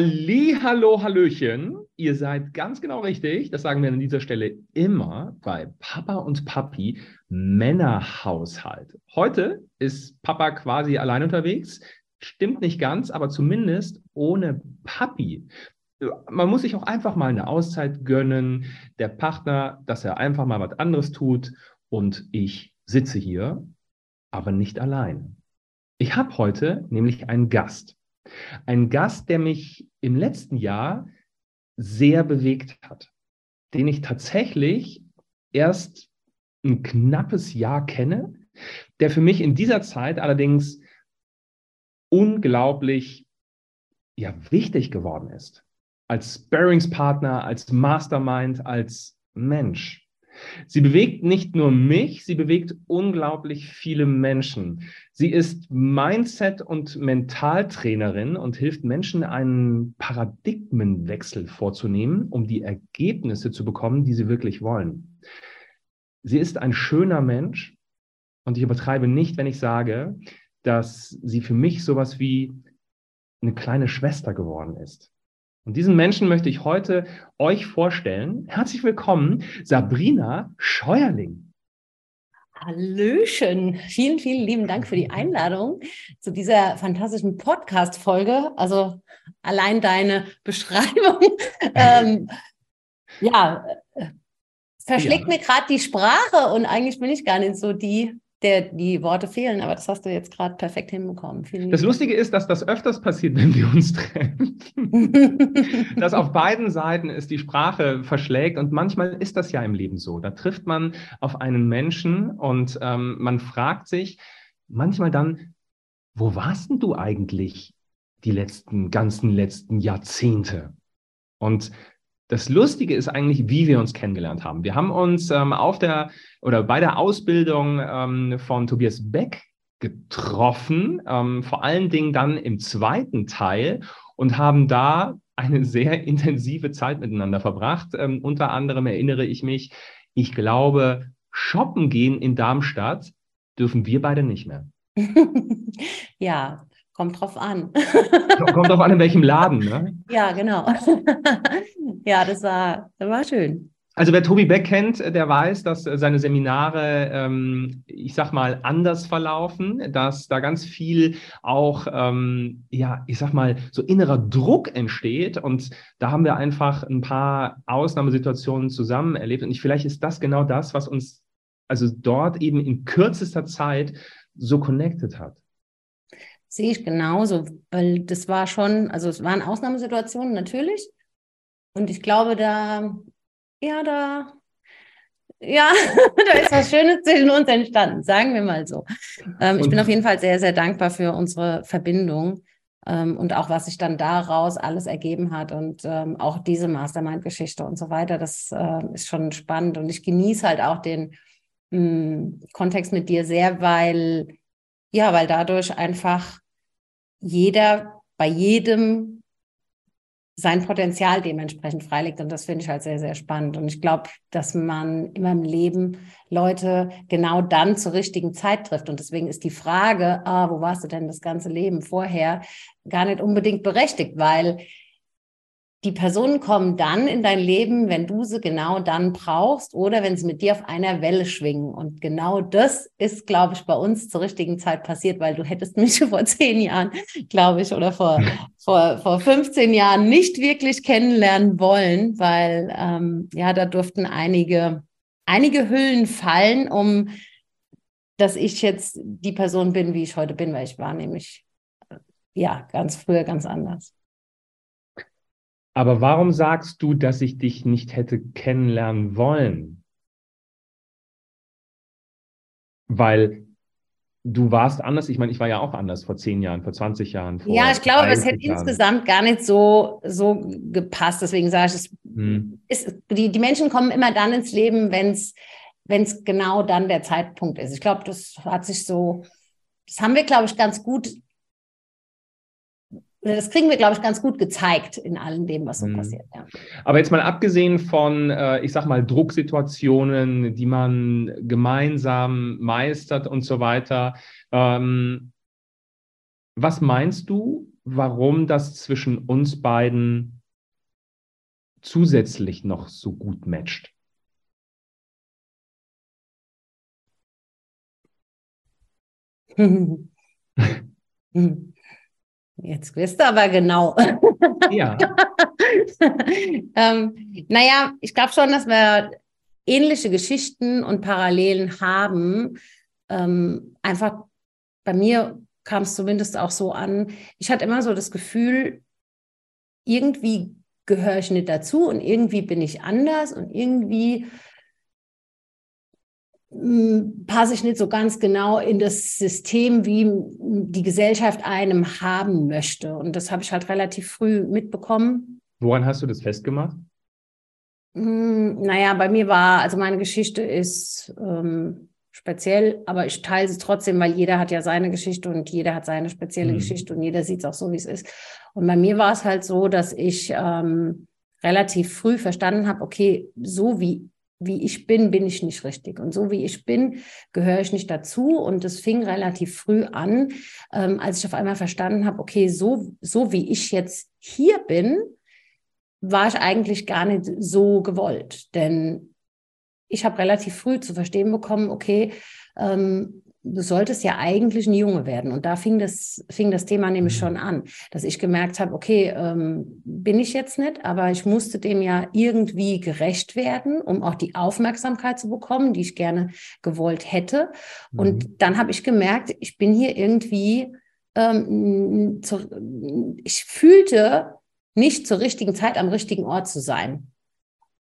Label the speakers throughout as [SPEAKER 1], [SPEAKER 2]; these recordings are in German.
[SPEAKER 1] Halli, hallo, hallöchen. Ihr seid ganz genau richtig. Das sagen wir an dieser Stelle immer bei Papa und Papi Männerhaushalt. Heute ist Papa quasi allein unterwegs. Stimmt nicht ganz, aber zumindest ohne Papi. Man muss sich auch einfach mal eine Auszeit gönnen. Der Partner, dass er einfach mal was anderes tut. Und ich sitze hier, aber nicht allein. Ich habe heute nämlich einen Gast. Ein Gast, der mich im letzten Jahr sehr bewegt hat, den ich tatsächlich erst ein knappes Jahr kenne, der für mich in dieser Zeit allerdings unglaublich ja, wichtig geworden ist. Als Sparringspartner, als Mastermind, als Mensch. Sie bewegt nicht nur mich, sie bewegt unglaublich viele Menschen. Sie ist Mindset- und Mentaltrainerin und hilft Menschen, einen Paradigmenwechsel vorzunehmen, um die Ergebnisse zu bekommen, die sie wirklich wollen. Sie ist ein schöner Mensch und ich übertreibe nicht, wenn ich sage, dass sie für mich sowas wie eine kleine Schwester geworden ist. Und diesen Menschen möchte ich heute euch vorstellen. Herzlich willkommen, Sabrina Scheuerling.
[SPEAKER 2] Hallöchen. Vielen, vielen lieben Dank für die Einladung zu dieser fantastischen Podcast-Folge. Also allein deine Beschreibung. ähm, ja, äh, verschlägt ja. mir gerade die Sprache und eigentlich bin ich gar nicht so die, der die Worte fehlen, aber das hast du jetzt gerade perfekt hinbekommen.
[SPEAKER 1] Vielen das Lustige ist, dass das öfters passiert, wenn wir uns treffen. dass auf beiden Seiten ist die Sprache verschlägt und manchmal ist das ja im Leben so. Da trifft man auf einen Menschen und ähm, man fragt sich manchmal dann, wo warst denn du eigentlich die letzten, ganzen letzten Jahrzehnte? Und das Lustige ist eigentlich, wie wir uns kennengelernt haben. Wir haben uns ähm, auf der oder bei der Ausbildung ähm, von Tobias Beck getroffen, ähm, vor allen Dingen dann im zweiten Teil und haben da eine sehr intensive Zeit miteinander verbracht. Ähm, unter anderem erinnere ich mich, ich glaube, shoppen gehen in Darmstadt dürfen wir beide nicht mehr.
[SPEAKER 2] ja, Kommt drauf an.
[SPEAKER 1] Kommt drauf an, in welchem Laden, ne?
[SPEAKER 2] Ja, genau. ja, das war, das war schön.
[SPEAKER 1] Also wer Tobi Beck kennt, der weiß, dass seine Seminare, ähm, ich sag mal, anders verlaufen, dass da ganz viel auch, ähm, ja, ich sag mal, so innerer Druck entsteht. Und da haben wir einfach ein paar Ausnahmesituationen zusammen erlebt. Und ich, vielleicht ist das genau das, was uns also dort eben in kürzester Zeit so connected hat.
[SPEAKER 2] Sehe ich genauso, weil das war schon, also es waren Ausnahmesituationen natürlich. Und ich glaube, da, ja, da, ja, da ist was Schönes zwischen uns entstanden, sagen wir mal so. Ähm, ich bin auf jeden Fall sehr, sehr dankbar für unsere Verbindung ähm, und auch, was sich dann daraus alles ergeben hat und ähm, auch diese Mastermind-Geschichte und so weiter. Das äh, ist schon spannend und ich genieße halt auch den mh, hm, Kontext mit dir sehr, weil ja, weil dadurch einfach jeder bei jedem sein Potenzial dementsprechend freilegt. Und das finde ich halt sehr, sehr spannend. Und ich glaube, dass man immer im Leben Leute genau dann zur richtigen Zeit trifft. Und deswegen ist die Frage, ah, wo warst du denn das ganze Leben vorher, gar nicht unbedingt berechtigt, weil die Personen kommen dann in dein Leben, wenn du sie genau dann brauchst oder wenn sie mit dir auf einer Welle schwingen. Und genau das ist, glaube ich, bei uns zur richtigen Zeit passiert, weil du hättest mich vor zehn Jahren, glaube ich, oder vor, vor, vor 15 Jahren nicht wirklich kennenlernen wollen, weil ähm, ja, da durften einige, einige Hüllen fallen, um dass ich jetzt die Person bin, wie ich heute bin, weil ich war nämlich ja ganz früher ganz anders.
[SPEAKER 1] Aber warum sagst du, dass ich dich nicht hätte kennenlernen wollen? Weil du warst anders. Ich meine, ich war ja auch anders vor zehn Jahren, vor 20 Jahren. Vor
[SPEAKER 2] ja, ich glaube, es hätte Jahren. insgesamt gar nicht so, so gepasst. Deswegen sage ich, es hm. ist, die, die Menschen kommen immer dann ins Leben, wenn es wenn es genau dann der Zeitpunkt ist. Ich glaube, das hat sich so, das haben wir, glaube ich, ganz gut das kriegen wir, glaube ich, ganz gut gezeigt in allem dem, was so mhm. passiert. Ja.
[SPEAKER 1] Aber jetzt mal abgesehen von, äh, ich sag mal, Drucksituationen, die man gemeinsam meistert und so weiter, ähm, was meinst du, warum das zwischen uns beiden zusätzlich noch so gut matcht.
[SPEAKER 2] Jetzt wirst du aber genau.
[SPEAKER 1] Ja.
[SPEAKER 2] ähm, naja, ich glaube schon, dass wir ähnliche Geschichten und Parallelen haben. Ähm, einfach bei mir kam es zumindest auch so an. Ich hatte immer so das Gefühl, irgendwie gehöre ich nicht dazu und irgendwie bin ich anders und irgendwie passe ich nicht so ganz genau in das System, wie die Gesellschaft einem haben möchte. Und das habe ich halt relativ früh mitbekommen.
[SPEAKER 1] Woran hast du das festgemacht?
[SPEAKER 2] Naja, bei mir war, also meine Geschichte ist ähm, speziell, aber ich teile sie trotzdem, weil jeder hat ja seine Geschichte und jeder hat seine spezielle mhm. Geschichte und jeder sieht es auch so, wie es ist. Und bei mir war es halt so, dass ich ähm, relativ früh verstanden habe, okay, so wie wie ich bin, bin ich nicht richtig. Und so wie ich bin, gehöre ich nicht dazu. Und es fing relativ früh an, ähm, als ich auf einmal verstanden habe, okay, so, so wie ich jetzt hier bin, war ich eigentlich gar nicht so gewollt. Denn ich habe relativ früh zu verstehen bekommen, okay, ähm, du solltest ja eigentlich ein Junge werden. Und da fing das, fing das Thema nämlich mhm. schon an, dass ich gemerkt habe, okay, ähm, bin ich jetzt nicht, aber ich musste dem ja irgendwie gerecht werden, um auch die Aufmerksamkeit zu bekommen, die ich gerne gewollt hätte. Mhm. Und dann habe ich gemerkt, ich bin hier irgendwie, ähm, zu, ich fühlte nicht zur richtigen Zeit am richtigen Ort zu sein.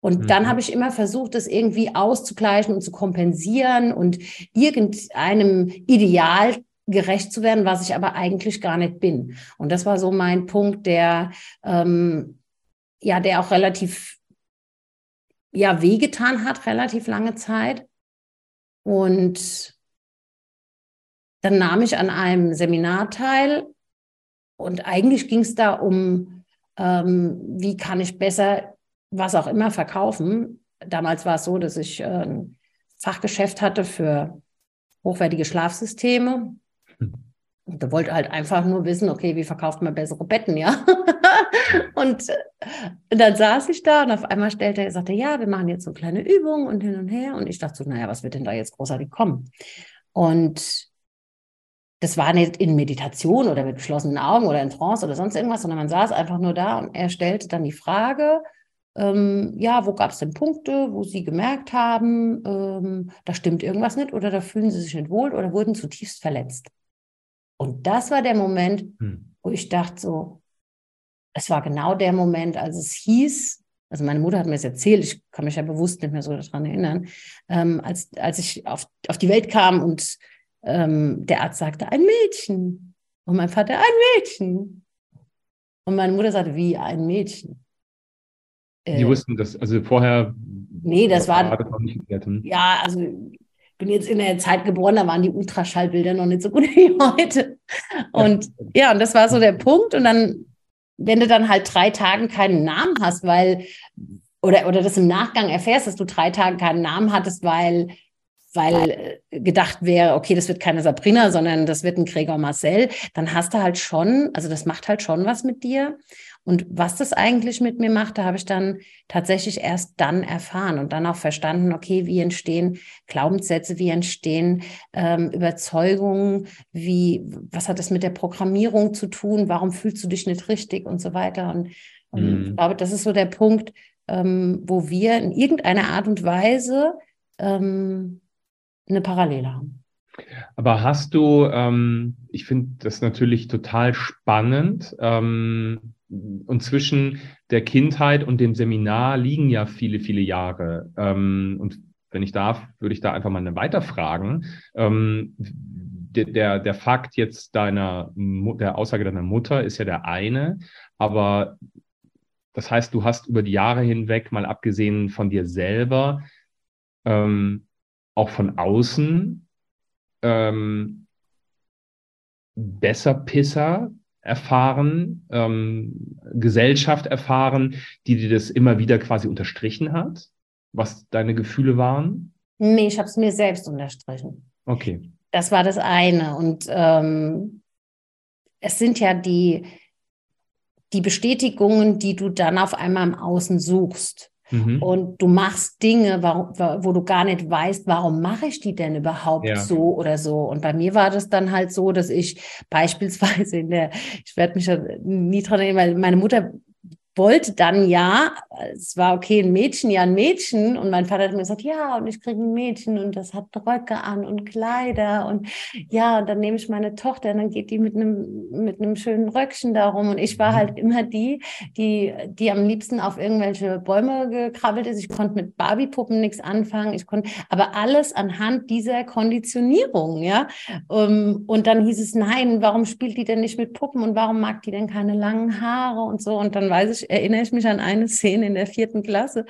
[SPEAKER 2] Und mhm. dann habe ich immer versucht, das irgendwie auszugleichen und zu kompensieren und irgendeinem Ideal gerecht zu werden, was ich aber eigentlich gar nicht bin. Und das war so mein Punkt, der ähm, ja, der auch relativ ja wehgetan hat, relativ lange Zeit. Und dann nahm ich an einem Seminar teil und eigentlich ging es da um, ähm, wie kann ich besser was auch immer verkaufen. Damals war es so, dass ich ein Fachgeschäft hatte für hochwertige Schlafsysteme. Und da wollte halt einfach nur wissen, okay, wie verkauft man bessere Betten, ja? und, äh, und, dann saß ich da und auf einmal stellte er, sagte, ja, wir machen jetzt so kleine Übungen und hin und her. Und ich dachte so, naja, was wird denn da jetzt großartig kommen? Und das war nicht in Meditation oder mit geschlossenen Augen oder in Trance oder sonst irgendwas, sondern man saß einfach nur da und er stellte dann die Frage, ähm, ja, wo gab es denn Punkte, wo Sie gemerkt haben, ähm, da stimmt irgendwas nicht oder da fühlen Sie sich nicht wohl oder wurden zutiefst verletzt. Und das war der Moment, hm. wo ich dachte so, es war genau der Moment, als es hieß, also meine Mutter hat mir das erzählt, ich kann mich ja bewusst nicht mehr so daran erinnern, ähm, als, als ich auf, auf die Welt kam und ähm, der Arzt sagte, ein Mädchen. Und mein Vater, ein Mädchen. Und meine Mutter sagte, wie ein Mädchen.
[SPEAKER 1] Die äh, wussten das, also vorher.
[SPEAKER 2] Nee, das war. war das noch nicht hm? ja, also ich bin jetzt in der Zeit geboren, da waren die Ultraschallbilder noch nicht so gut wie heute. Und ja, ja und das war so der Punkt. Und dann, wenn du dann halt drei Tage keinen Namen hast, weil, oder, oder das im Nachgang erfährst, dass du drei Tage keinen Namen hattest, weil weil äh, gedacht wäre, okay, das wird keine Sabrina, sondern das wird ein Gregor Marcel, dann hast du halt schon, also das macht halt schon was mit dir. Und was das eigentlich mit mir macht, da habe ich dann tatsächlich erst dann erfahren und dann auch verstanden, okay, wie entstehen Glaubenssätze, wie entstehen ähm, Überzeugungen, wie, was hat das mit der Programmierung zu tun, warum fühlst du dich nicht richtig und so weiter. Und, und mhm. ich glaube, das ist so der Punkt, ähm, wo wir in irgendeiner Art und Weise ähm, eine Parallele haben.
[SPEAKER 1] Aber hast du, ähm, ich finde das natürlich total spannend, ähm, und zwischen der Kindheit und dem Seminar liegen ja viele, viele Jahre. Ähm, und wenn ich darf, würde ich da einfach mal weiterfragen. Ähm, der, der, Fakt jetzt deiner, der Aussage deiner Mutter ist ja der eine, aber das heißt, du hast über die Jahre hinweg, mal abgesehen von dir selber, ähm, auch von außen ähm, besser Pisser erfahren, ähm, Gesellschaft erfahren, die dir das immer wieder quasi unterstrichen hat, was deine Gefühle waren?
[SPEAKER 2] Nee, ich habe es mir selbst unterstrichen.
[SPEAKER 1] Okay.
[SPEAKER 2] Das war das eine. Und ähm, es sind ja die, die Bestätigungen, die du dann auf einmal im Außen suchst. Mhm. Und du machst Dinge, wo du gar nicht weißt, warum mache ich die denn überhaupt ja. so oder so. Und bei mir war das dann halt so, dass ich beispielsweise in der, ich werde mich ja nie dran erinnern, weil meine Mutter wollte dann ja, es war okay, ein Mädchen, ja ein Mädchen. Und mein Vater hat mir gesagt, ja, und ich kriege ein Mädchen und das hat Röcke an und Kleider. Und ja, und dann nehme ich meine Tochter und dann geht die mit einem, mit einem schönen Röckchen darum. Und ich war mhm. halt immer die, die, die am liebsten auf irgendwelche Bäume gekrabbelt ist. Ich konnte mit Barbie-Puppen nichts anfangen. Ich konnte, aber alles anhand dieser Konditionierung, ja. Ähm, und dann hieß es, nein, warum spielt die denn nicht mit Puppen und warum mag die denn keine langen Haare und so? Und dann weiß ich, ich, erinnere ich mich an eine Szene in der vierten Klasse.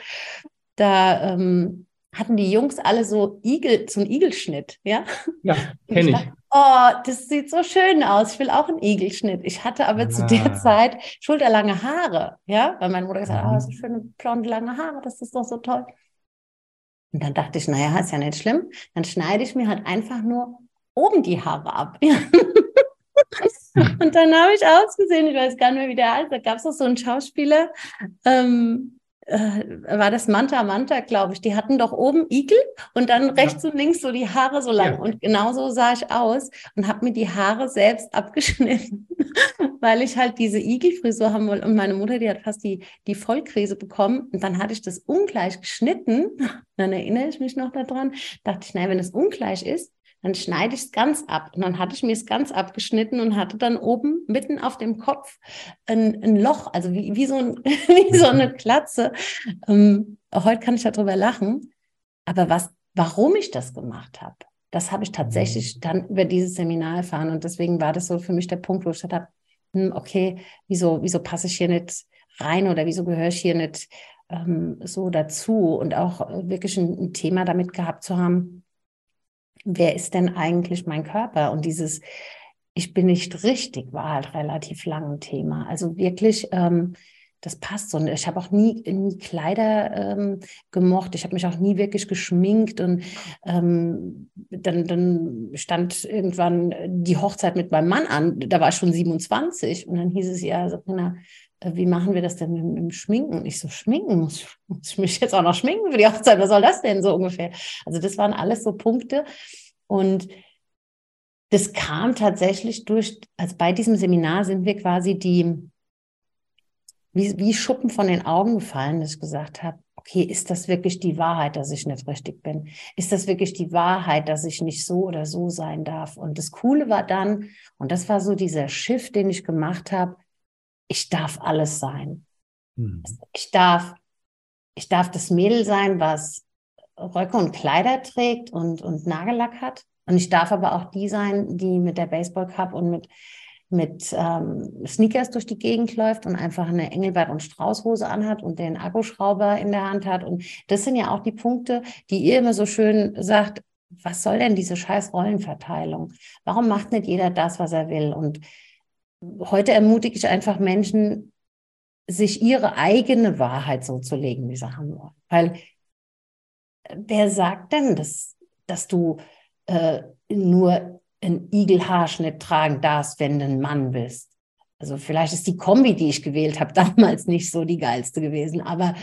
[SPEAKER 2] Da ähm, hatten die Jungs alle so Igel, so einen Igelschnitt, ja?
[SPEAKER 1] Ja, kenne ich.
[SPEAKER 2] Dachte, oh, das sieht so schön aus. Ich will auch einen Igelschnitt. Ich hatte aber ah. zu der ah. Zeit schulterlange Haare, ja? Weil meine Mutter gesagt hat, mhm. oh, so schöne blonde lange Haare, das ist doch so toll. Und dann dachte ich, naja, ist ja nicht schlimm. Dann schneide ich mir halt einfach nur oben die Haare ab. und dann habe ich ausgesehen, ich weiß gar nicht mehr, wie der heißt, da gab es auch so einen Schauspieler, ähm, äh, war das Manta Manta, glaube ich. Die hatten doch oben Igel und dann rechts ja. und links so die Haare so lang. Ja. Und genau so sah ich aus und habe mir die Haare selbst abgeschnitten, weil ich halt diese Igelfrisur haben wollte. Und meine Mutter, die hat fast die, die Vollkrise bekommen. Und dann hatte ich das ungleich geschnitten. Dann erinnere ich mich noch daran. Dachte ich, nein, wenn es ungleich ist, dann schneide ich es ganz ab. Und dann hatte ich mir es ganz abgeschnitten und hatte dann oben mitten auf dem Kopf ein, ein Loch, also wie, wie, so, ein, wie so eine Klatze. Ähm, heute kann ich darüber lachen. Aber was, warum ich das gemacht habe, das habe ich tatsächlich dann über dieses Seminar erfahren. Und deswegen war das so für mich der Punkt, wo ich gesagt habe, hm, okay, wieso, wieso passe ich hier nicht rein oder wieso gehöre ich hier nicht ähm, so dazu? Und auch wirklich ein, ein Thema damit gehabt zu haben, wer ist denn eigentlich mein Körper? Und dieses Ich bin nicht richtig war halt relativ lang ein Thema. Also wirklich, ähm, das passt so. Und ich habe auch nie, nie Kleider ähm, gemocht. Ich habe mich auch nie wirklich geschminkt. Und ähm, dann, dann stand irgendwann die Hochzeit mit meinem Mann an. Da war ich schon 27. Und dann hieß es ja, Sabrina, äh, wie machen wir das denn mit, mit dem Schminken? Ich so, schminken? Muss, muss ich mich jetzt auch noch schminken für die Hochzeit? Was soll das denn so ungefähr? Also das waren alles so Punkte. Und das kam tatsächlich durch, also bei diesem Seminar sind wir quasi die, wie, wie Schuppen von den Augen gefallen, dass ich gesagt habe, okay, ist das wirklich die Wahrheit, dass ich nicht richtig bin? Ist das wirklich die Wahrheit, dass ich nicht so oder so sein darf? Und das Coole war dann, und das war so dieser Shift, den ich gemacht habe, ich darf alles sein. Mhm. Ich darf, ich darf das Mädel sein, was Röcke und Kleider trägt und, und Nagellack hat. Und ich darf aber auch die sein, die mit der Baseball Cup und mit, mit ähm, Sneakers durch die Gegend läuft und einfach eine Engelbert- und Straußhose anhat und den Akkuschrauber in der Hand hat. Und das sind ja auch die Punkte, die ihr immer so schön sagt, was soll denn diese scheiß Rollenverteilung? Warum macht nicht jeder das, was er will? Und heute ermutige ich einfach Menschen, sich ihre eigene Wahrheit so zu legen, wie sie haben wollen. Weil äh, wer sagt denn, dass, dass du äh, nur einen Igelhaarschnitt tragen darfst, wenn du ein Mann bist? Also vielleicht ist die Kombi, die ich gewählt habe, damals nicht so die geilste gewesen. Aber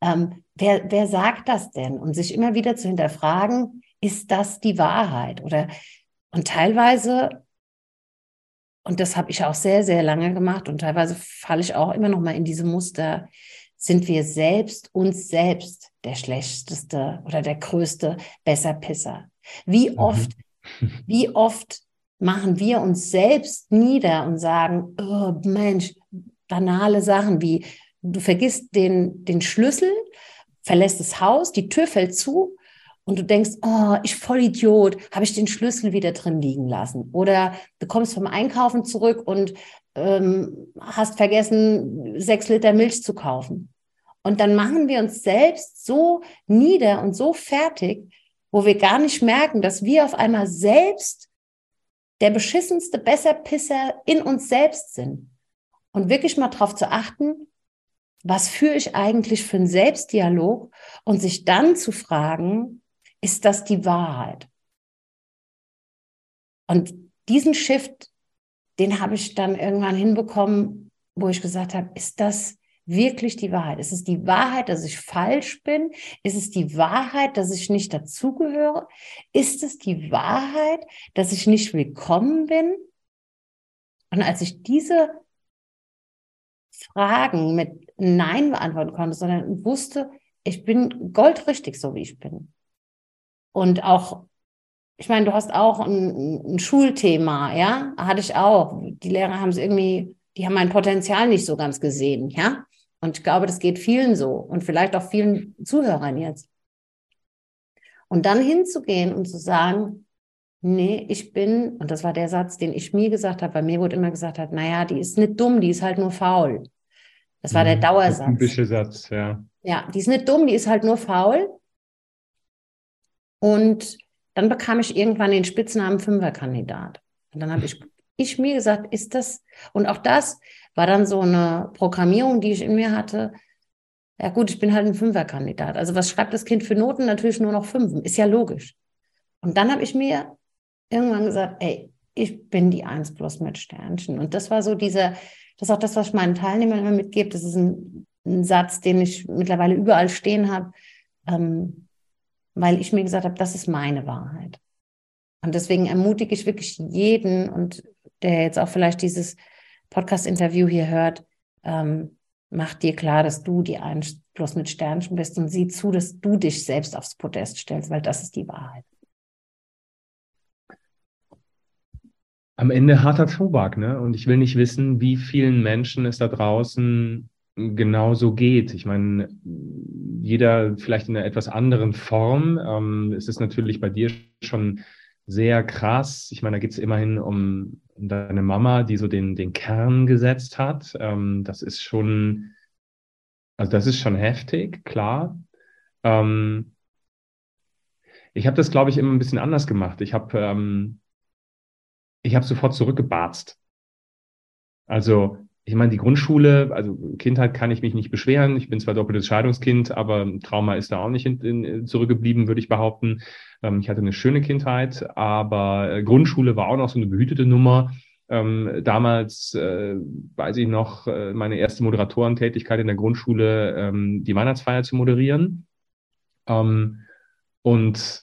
[SPEAKER 2] ähm, wer, wer sagt das denn? Und sich immer wieder zu hinterfragen, ist das die Wahrheit? Oder und teilweise und das habe ich auch sehr, sehr lange gemacht und teilweise falle ich auch immer noch mal in diese Muster. Sind wir selbst uns selbst der schlechteste oder der größte Besserpisser? Wie mhm. oft, mhm. Wie oft machen wir uns selbst nieder und sagen, oh Mensch, banale Sachen wie du vergisst den, den Schlüssel, verlässt das Haus, die Tür fällt zu und du denkst, oh, ich voll Idiot, habe ich den Schlüssel wieder drin liegen lassen. Oder du kommst vom Einkaufen zurück und ähm, hast vergessen, sechs Liter Milch zu kaufen. Und dann machen wir uns selbst so nieder und so fertig, wo wir gar nicht merken, dass wir auf einmal selbst der beschissenste Besserpisser in uns selbst sind. Und wirklich mal darauf zu achten, was führe ich eigentlich für einen Selbstdialog und sich dann zu fragen, ist das die Wahrheit? Und diesen Shift, den habe ich dann irgendwann hinbekommen, wo ich gesagt habe, ist das wirklich die Wahrheit? Ist es die Wahrheit, dass ich falsch bin? Ist es die Wahrheit, dass ich nicht dazugehöre? Ist es die Wahrheit, dass ich nicht willkommen bin? Und als ich diese Fragen mit Nein beantworten konnte, sondern wusste, ich bin goldrichtig, so wie ich bin. Und auch, ich meine, du hast auch ein, ein Schulthema, ja, hatte ich auch. Die Lehrer haben es irgendwie, die haben mein Potenzial nicht so ganz gesehen, ja. Und ich glaube, das geht vielen so und vielleicht auch vielen Zuhörern jetzt. Und dann hinzugehen und zu sagen, nee, ich bin, und das war der Satz, den ich mir gesagt habe, weil mir wurde immer gesagt hat, naja, die ist nicht dumm, die ist halt nur faul. Das war der mhm. Dauersatz. Der
[SPEAKER 1] typische Satz, ja.
[SPEAKER 2] Ja, die ist nicht dumm, die ist halt nur faul. Und dann bekam ich irgendwann den Spitznamen Fünferkandidat. Und dann habe ich, ich mir gesagt, ist das, und auch das war dann so eine Programmierung, die ich in mir hatte. Ja gut, ich bin halt ein Fünferkandidat. Also was schreibt das Kind für Noten? Natürlich nur noch Fünfen. Ist ja logisch. Und dann habe ich mir irgendwann gesagt, ey, ich bin die Eins plus mit Sternchen. Und das war so dieser, das ist auch das, was ich meinen Teilnehmern immer mitgebe. Das ist ein, ein Satz, den ich mittlerweile überall stehen habe, ähm, weil ich mir gesagt habe, das ist meine Wahrheit. Und deswegen ermutige ich wirklich jeden und der jetzt auch vielleicht dieses Podcast-Interview hier hört, ähm, mach dir klar, dass du die Eins plus mit Sternchen bist und sieh zu, dass du dich selbst aufs Podest stellst, weil das ist die Wahrheit.
[SPEAKER 1] am Ende harter Tobak, ne? Und ich will nicht wissen, wie vielen Menschen es da draußen genauso geht. Ich meine, jeder vielleicht in einer etwas anderen Form. Ähm, es ist natürlich bei dir schon sehr krass. Ich meine, da geht es immerhin um, deine Mama, die so den, den Kern gesetzt hat. Ähm, das ist schon, also das ist schon heftig, klar. Ähm, ich habe das, glaube ich, immer ein bisschen anders gemacht. Ich habe ähm, ich habe sofort zurückgebarzt. Also, ich meine, die Grundschule, also Kindheit kann ich mich nicht beschweren. Ich bin zwar doppeltes Scheidungskind, aber Trauma ist da auch nicht in, in, zurückgeblieben, würde ich behaupten. Ähm, ich hatte eine schöne Kindheit, aber äh, Grundschule war auch noch so eine behütete Nummer. Ähm, damals, äh, weiß ich noch, äh, meine erste Moderatorentätigkeit in der Grundschule, ähm, die Weihnachtsfeier zu moderieren. Ähm, und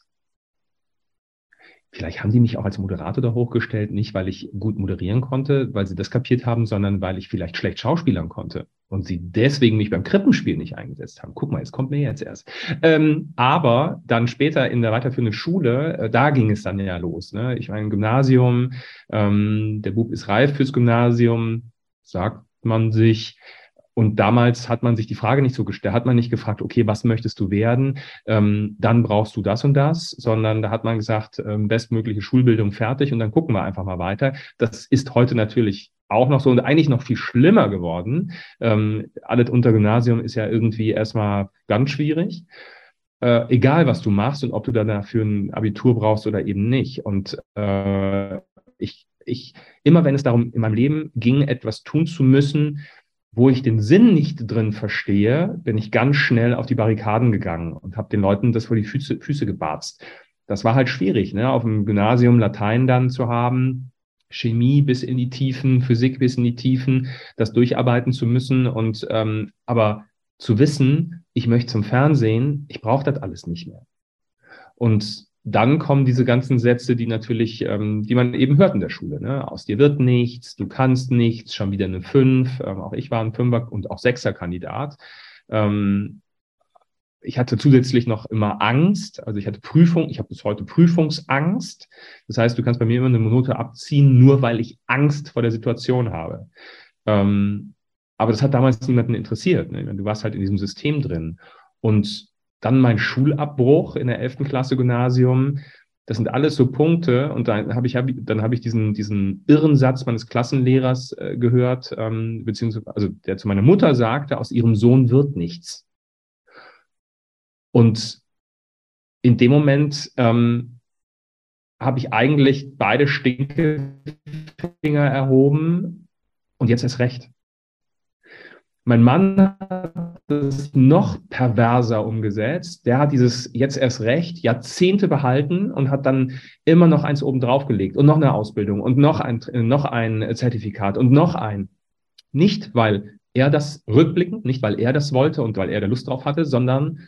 [SPEAKER 1] Vielleicht haben die mich auch als Moderator da hochgestellt, nicht weil ich gut moderieren konnte, weil sie das kapiert haben, sondern weil ich vielleicht schlecht schauspielern konnte und sie deswegen mich beim Krippenspiel nicht eingesetzt haben. Guck mal, es kommt mir jetzt erst. Ähm, aber dann später in der weiterführenden Schule, äh, da ging es dann ja los. Ne? Ich meine, Gymnasium, ähm, der Bub ist reif fürs Gymnasium, sagt man sich. Und damals hat man sich die Frage nicht so gestellt, hat man nicht gefragt, okay, was möchtest du werden? Ähm, dann brauchst du das und das, sondern da hat man gesagt, ähm, bestmögliche Schulbildung fertig und dann gucken wir einfach mal weiter. Das ist heute natürlich auch noch so und eigentlich noch viel schlimmer geworden. Ähm, alles unter Gymnasium ist ja irgendwie erstmal ganz schwierig. Äh, egal, was du machst und ob du dann dafür ein Abitur brauchst oder eben nicht. Und äh, ich, ich, immer wenn es darum in meinem Leben ging, etwas tun zu müssen, wo ich den Sinn nicht drin verstehe, bin ich ganz schnell auf die Barrikaden gegangen und habe den Leuten das vor die Füße, Füße gebarzt. Das war halt schwierig, ne? auf dem Gymnasium Latein dann zu haben, Chemie bis in die Tiefen, Physik bis in die Tiefen, das durcharbeiten zu müssen und ähm, aber zu wissen, ich möchte zum Fernsehen, ich brauche das alles nicht mehr. Und dann kommen diese ganzen Sätze, die natürlich, ähm, die man eben hört in der Schule. Ne? Aus dir wird nichts, du kannst nichts, schon wieder eine Fünf. Ähm, auch ich war ein Fünfer und auch Sechser-Kandidat. Ähm, ich hatte zusätzlich noch immer Angst, also ich hatte Prüfung, ich habe bis heute Prüfungsangst. Das heißt, du kannst bei mir immer eine Note abziehen, nur weil ich Angst vor der Situation habe. Ähm, aber das hat damals niemanden interessiert. Ne? Du warst halt in diesem System drin. Und dann mein Schulabbruch in der 11. Klasse Gymnasium. Das sind alles so Punkte. Und dann habe ich, hab, dann habe ich diesen, diesen irren Satz meines Klassenlehrers äh, gehört, ähm, beziehungsweise, also der zu meiner Mutter sagte, aus ihrem Sohn wird nichts. Und in dem Moment ähm, habe ich eigentlich beide Stinkefinger erhoben und jetzt erst recht. Mein Mann hat es noch perverser umgesetzt. Der hat dieses jetzt erst recht Jahrzehnte behalten und hat dann immer noch eins oben drauf gelegt und noch eine Ausbildung und noch ein, noch ein Zertifikat und noch ein. Nicht, weil er das rückblickend, nicht weil er das wollte und weil er da Lust drauf hatte, sondern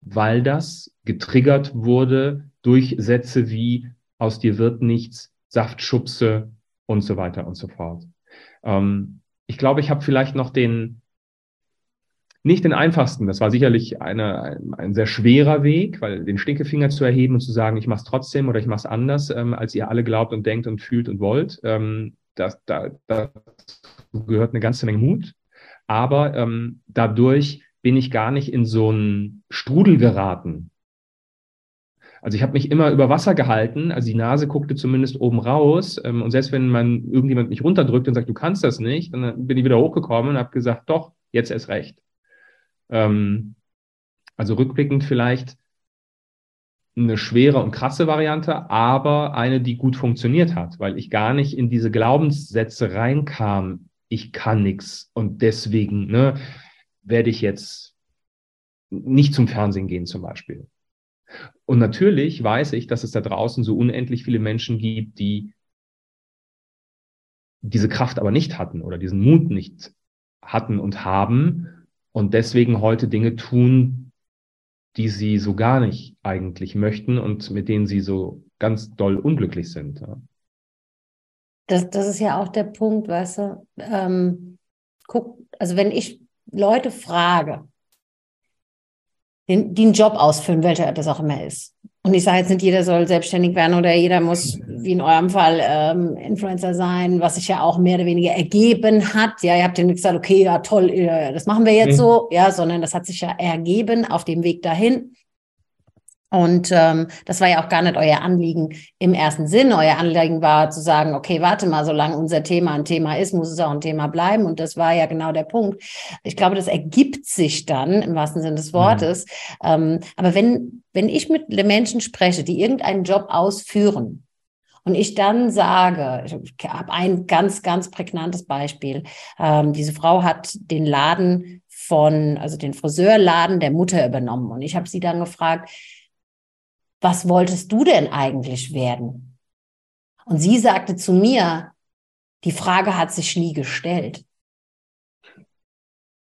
[SPEAKER 1] weil das getriggert wurde durch Sätze wie aus dir wird nichts, Saftschubse und so weiter und so fort. Ähm, ich glaube, ich habe vielleicht noch den, nicht den einfachsten, das war sicherlich eine, ein, ein, sehr schwerer Weg, weil den Stinkefinger zu erheben und zu sagen, ich mache es trotzdem oder ich mache es anders, ähm, als ihr alle glaubt und denkt und fühlt und wollt, ähm, das, da, da gehört eine ganze Menge Mut. Aber ähm, dadurch bin ich gar nicht in so einen Strudel geraten. Also ich habe mich immer über Wasser gehalten, also die Nase guckte zumindest oben raus. Ähm, und selbst wenn man irgendjemand mich runterdrückt und sagt, du kannst das nicht, dann bin ich wieder hochgekommen und habe gesagt, doch, jetzt erst recht. Ähm, also rückblickend vielleicht eine schwere und krasse Variante, aber eine, die gut funktioniert hat, weil ich gar nicht in diese Glaubenssätze reinkam, ich kann nichts und deswegen ne, werde ich jetzt nicht zum Fernsehen gehen zum Beispiel. Und natürlich weiß ich, dass es da draußen so unendlich viele Menschen gibt, die diese Kraft aber nicht hatten oder diesen Mut nicht hatten und haben und deswegen heute Dinge tun, die sie so gar nicht eigentlich möchten und mit denen sie so ganz doll unglücklich sind.
[SPEAKER 2] Das, das ist ja auch der Punkt, weißt du. Ähm, guck, also wenn ich Leute frage, den, die einen Job ausführen, welcher das auch immer ist. Und ich sage jetzt nicht, jeder soll selbstständig werden oder jeder muss, wie in eurem Fall, ähm, Influencer sein, was sich ja auch mehr oder weniger ergeben hat. Ja, ihr habt ja nicht gesagt, okay, ja, toll, das machen wir jetzt mhm. so, ja, sondern das hat sich ja ergeben auf dem Weg dahin. Und ähm, das war ja auch gar nicht euer Anliegen im ersten Sinn. Euer Anliegen war zu sagen, okay, warte mal, solange unser Thema ein Thema ist, muss es auch ein Thema bleiben. Und das war ja genau der Punkt. Ich glaube, das ergibt sich dann im wahrsten Sinne des Wortes. Mhm. Ähm, aber wenn, wenn ich mit Menschen spreche, die irgendeinen Job ausführen, und ich dann sage, ich habe ein ganz, ganz prägnantes Beispiel. Ähm, diese Frau hat den Laden von, also den Friseurladen der Mutter übernommen. Und ich habe sie dann gefragt, was wolltest du denn eigentlich werden? Und sie sagte zu mir, die Frage hat sich nie gestellt.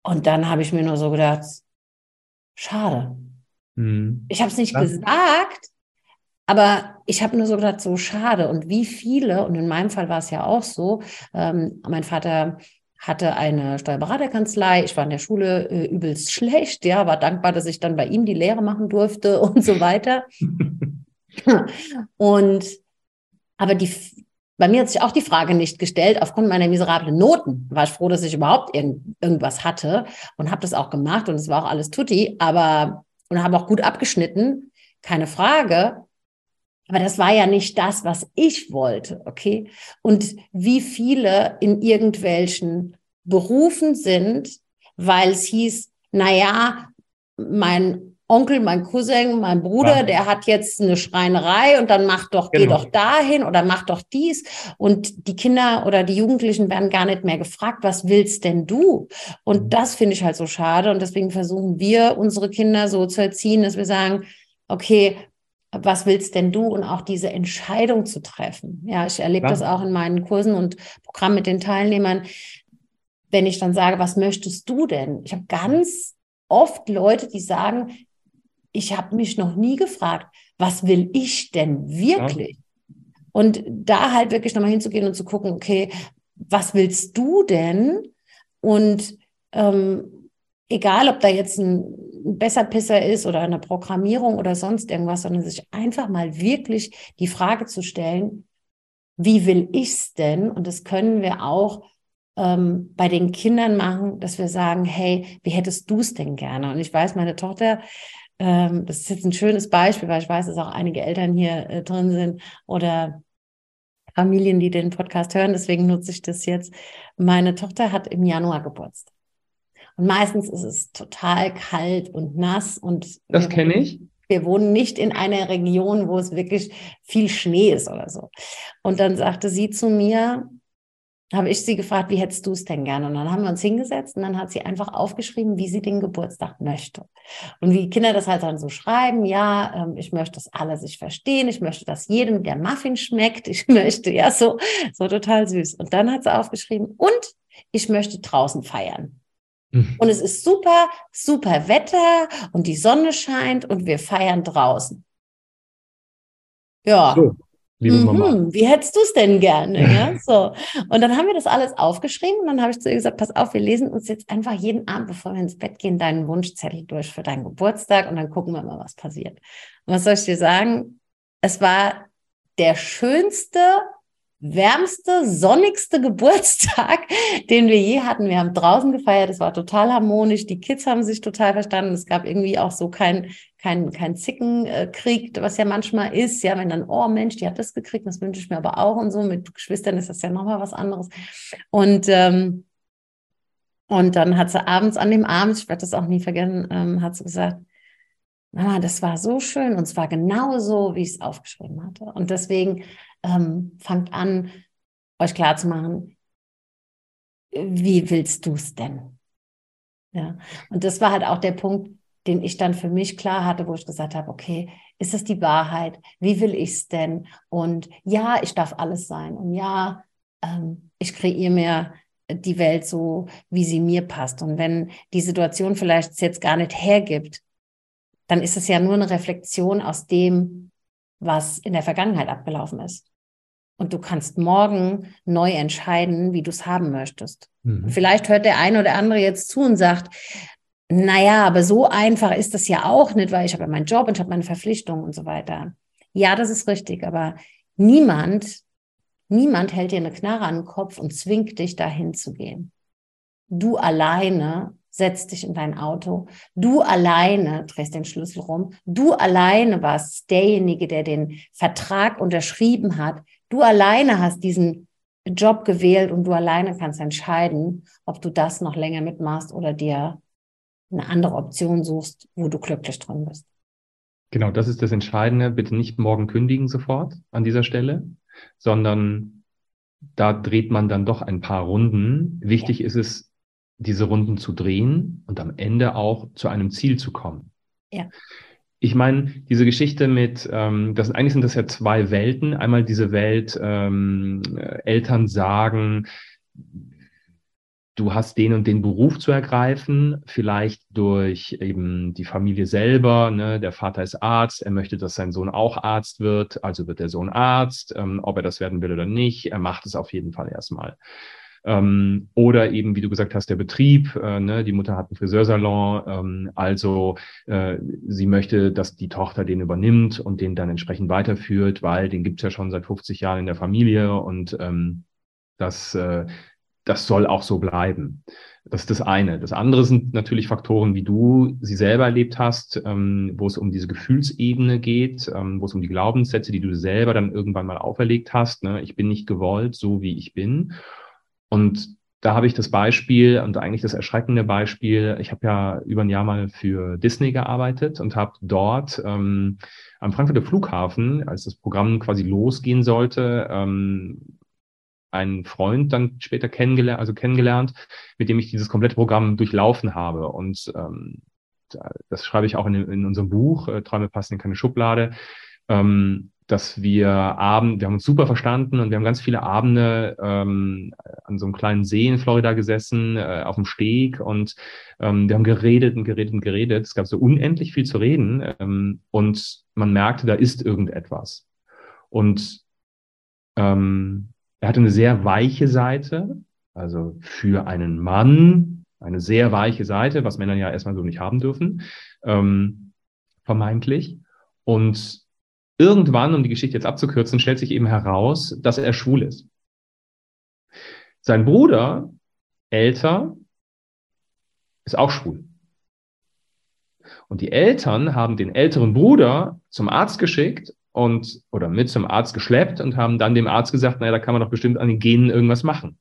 [SPEAKER 2] Und dann habe ich mir nur so gedacht, schade. Mhm. Ich habe es nicht ja. gesagt, aber ich habe nur so gedacht, so schade. Und wie viele, und in meinem Fall war es ja auch so, ähm, mein Vater hatte eine Steuerberaterkanzlei. Ich war in der Schule äh, übelst schlecht, ja, war dankbar, dass ich dann bei ihm die Lehre machen durfte und so weiter. und aber die bei mir hat sich auch die Frage nicht gestellt, aufgrund meiner miserablen Noten war ich froh, dass ich überhaupt irgend, irgendwas hatte und habe das auch gemacht und es war auch alles tutti, aber und habe auch gut abgeschnitten, keine Frage. Aber das war ja nicht das, was ich wollte, okay? Und wie viele in irgendwelchen Berufen sind, weil es hieß, naja, mein Onkel, mein Cousin, mein Bruder, ja. der hat jetzt eine Schreinerei und dann mach doch, genau. geh doch dahin oder mach doch dies. Und die Kinder oder die Jugendlichen werden gar nicht mehr gefragt, was willst denn du? Und mhm. das finde ich halt so schade. Und deswegen versuchen wir, unsere Kinder so zu erziehen, dass wir sagen, okay, was willst denn du und auch diese Entscheidung zu treffen. Ja, ich erlebe ja. das auch in meinen Kursen und Programmen mit den Teilnehmern. Wenn ich dann sage, was möchtest du denn? Ich habe ganz oft Leute, die sagen, ich habe mich noch nie gefragt, was will ich denn wirklich? Ja. Und da halt wirklich nochmal hinzugehen und zu gucken, okay, was willst du denn? Und ähm, egal, ob da jetzt ein Besserpisser ist oder eine Programmierung oder sonst irgendwas, sondern sich einfach mal wirklich die Frage zu stellen, wie will ich's denn? Und das können wir auch ähm, bei den Kindern machen, dass wir sagen, hey, wie hättest du es denn gerne? Und ich weiß, meine Tochter, ähm, das ist jetzt ein schönes Beispiel, weil ich weiß, dass auch einige Eltern hier äh, drin sind oder Familien, die den Podcast hören. Deswegen nutze ich das jetzt. Meine Tochter hat im Januar Geburtstag. Und meistens ist es total kalt und nass und
[SPEAKER 1] das kenne ich.
[SPEAKER 2] Wir wohnen nicht in einer Region, wo es wirklich viel Schnee ist oder so. Und dann sagte sie zu mir, habe ich sie gefragt, wie hättest du es denn gerne? Und dann haben wir uns hingesetzt und dann hat sie einfach aufgeschrieben, wie sie den Geburtstag möchte. Und wie Kinder das halt dann so schreiben, ja, ähm, ich möchte, dass alle sich verstehen, ich möchte, dass jedem der Muffin schmeckt, ich möchte, ja, so, so total süß. Und dann hat sie aufgeschrieben, und ich möchte draußen feiern. Mhm. Und es ist super, super Wetter und die Sonne scheint und wir feiern draußen. Ja. So liebe mhm, Mama. Wie hättest du es denn gerne? Ja, so. Und dann haben wir das alles aufgeschrieben und dann habe ich zu ihr gesagt, pass auf, wir lesen uns jetzt einfach jeden Abend, bevor wir ins Bett gehen, deinen Wunschzettel durch für deinen Geburtstag und dann gucken wir mal, was passiert. Und was soll ich dir sagen? Es war der schönste wärmste, sonnigste Geburtstag, den wir je hatten. Wir haben draußen gefeiert, es war total harmonisch, die Kids haben sich total verstanden. Es gab irgendwie auch so kein, kein, kein Zickenkrieg, was ja manchmal ist. Ja, wenn dann, oh Mensch, die hat das gekriegt, das wünsche ich mir aber auch und so. Mit Geschwistern ist das ja nochmal was anderes. Und, ähm, und dann hat sie abends an dem Abend, ich werde das auch nie vergessen, ähm, hat sie gesagt, Mama, das war so schön und es war genau so, wie ich es aufgeschrieben hatte. Und deswegen ähm, fangt an, euch klarzumachen, wie willst du es denn? Ja, und das war halt auch der Punkt, den ich dann für mich klar hatte, wo ich gesagt habe, okay, ist es die Wahrheit? Wie will ich es denn? Und ja, ich darf alles sein. Und ja, ähm, ich kreiere mir die Welt so, wie sie mir passt. Und wenn die Situation vielleicht jetzt gar nicht hergibt, dann ist es ja nur eine Reflexion aus dem, was in der Vergangenheit abgelaufen ist. Und du kannst morgen neu entscheiden, wie du es haben möchtest. Mhm. Vielleicht hört der eine oder andere jetzt zu und sagt, naja, aber so einfach ist das ja auch nicht, weil ich habe ja meinen Job und ich habe meine Verpflichtungen und so weiter. Ja, das ist richtig, aber niemand, niemand hält dir eine Knarre an den Kopf und zwingt dich dahin zu gehen. Du alleine setzt dich in dein Auto. Du alleine drehst den Schlüssel rum. Du alleine warst derjenige, der den Vertrag unterschrieben hat. Du alleine hast diesen Job gewählt und du alleine kannst entscheiden, ob du das noch länger mitmachst oder dir eine andere Option suchst, wo du glücklich drin bist.
[SPEAKER 1] Genau, das ist das Entscheidende. Bitte nicht morgen kündigen sofort an dieser Stelle, sondern da dreht man dann doch ein paar Runden. Wichtig ja. ist es, diese Runden zu drehen und am Ende auch zu einem Ziel zu kommen. Ja. Ich meine, diese Geschichte mit, ähm, das eigentlich sind das ja zwei Welten. Einmal diese Welt, ähm, Eltern sagen, du hast den und den Beruf zu ergreifen, vielleicht durch eben die Familie selber. Ne? Der Vater ist Arzt, er möchte, dass sein Sohn auch Arzt wird, also wird der Sohn Arzt. Ähm, ob er das werden will oder nicht, er macht es auf jeden Fall erstmal. Ähm, oder eben, wie du gesagt hast, der Betrieb. Äh, ne? Die Mutter hat einen Friseursalon, ähm, also äh, sie möchte, dass die Tochter den übernimmt und den dann entsprechend weiterführt, weil den gibt's ja schon seit 50 Jahren in der Familie und ähm, das, äh, das soll auch so bleiben. Das ist das eine. Das andere sind natürlich Faktoren, wie du sie selber erlebt hast, ähm, wo es um diese Gefühlsebene geht, ähm, wo es um die Glaubenssätze, die du selber dann irgendwann mal auferlegt hast. Ne? Ich bin nicht gewollt, so wie ich bin. Und da habe ich das Beispiel und eigentlich das erschreckende Beispiel. Ich habe ja über ein Jahr mal für Disney gearbeitet und habe dort ähm, am Frankfurter Flughafen, als das Programm quasi losgehen sollte, ähm, einen Freund dann später kennengelernt, also kennengelernt, mit dem ich dieses komplette Programm durchlaufen habe. Und ähm, das schreibe ich auch in, in unserem Buch, äh, Träume passen in keine Schublade. Ähm, dass wir Abend, wir haben uns super verstanden und wir haben ganz viele Abende ähm, an so einem kleinen See in Florida gesessen, äh, auf dem Steg und ähm, wir haben geredet und geredet und geredet. Es gab so unendlich viel zu reden ähm, und man merkte, da ist irgendetwas. Und ähm, er hatte eine sehr weiche Seite, also für einen Mann eine sehr weiche Seite, was Männer ja erstmal so nicht haben dürfen, ähm, vermeintlich. Und irgendwann, um die Geschichte jetzt abzukürzen, stellt sich eben heraus, dass er schwul ist. Sein Bruder, älter, ist auch schwul. Und die Eltern haben den älteren Bruder zum Arzt geschickt und oder mit zum Arzt geschleppt und haben dann dem Arzt gesagt, naja, da kann man doch bestimmt an den Genen irgendwas machen.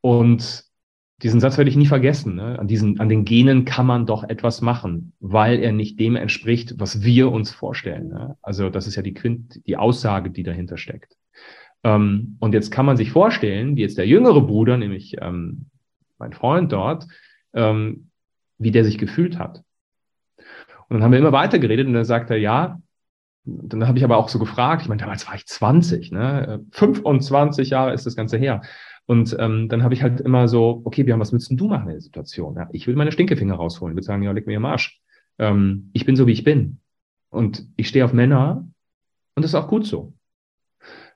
[SPEAKER 1] Und diesen Satz werde ich nie vergessen. Ne? An, diesen, an den Genen kann man doch etwas machen, weil er nicht dem entspricht, was wir uns vorstellen. Ne? Also das ist ja die, Quint, die Aussage, die dahinter steckt. Ähm, und jetzt kann man sich vorstellen, wie jetzt der jüngere Bruder, nämlich ähm, mein Freund dort, ähm, wie der sich gefühlt hat. Und dann haben wir immer weiter geredet und dann sagt er, ja, dann habe ich aber auch so gefragt, ich meine, damals war ich 20, ne? 25 Jahre ist das Ganze her. Und ähm, dann habe ich halt immer so, okay, Björn, was willst denn du machen in der Situation? Ja, ich will meine Stinkefinger rausholen, ich würde sagen, ja, leg mir im Arsch. Ähm, ich bin so, wie ich bin. Und ich stehe auf Männer und das ist auch gut so.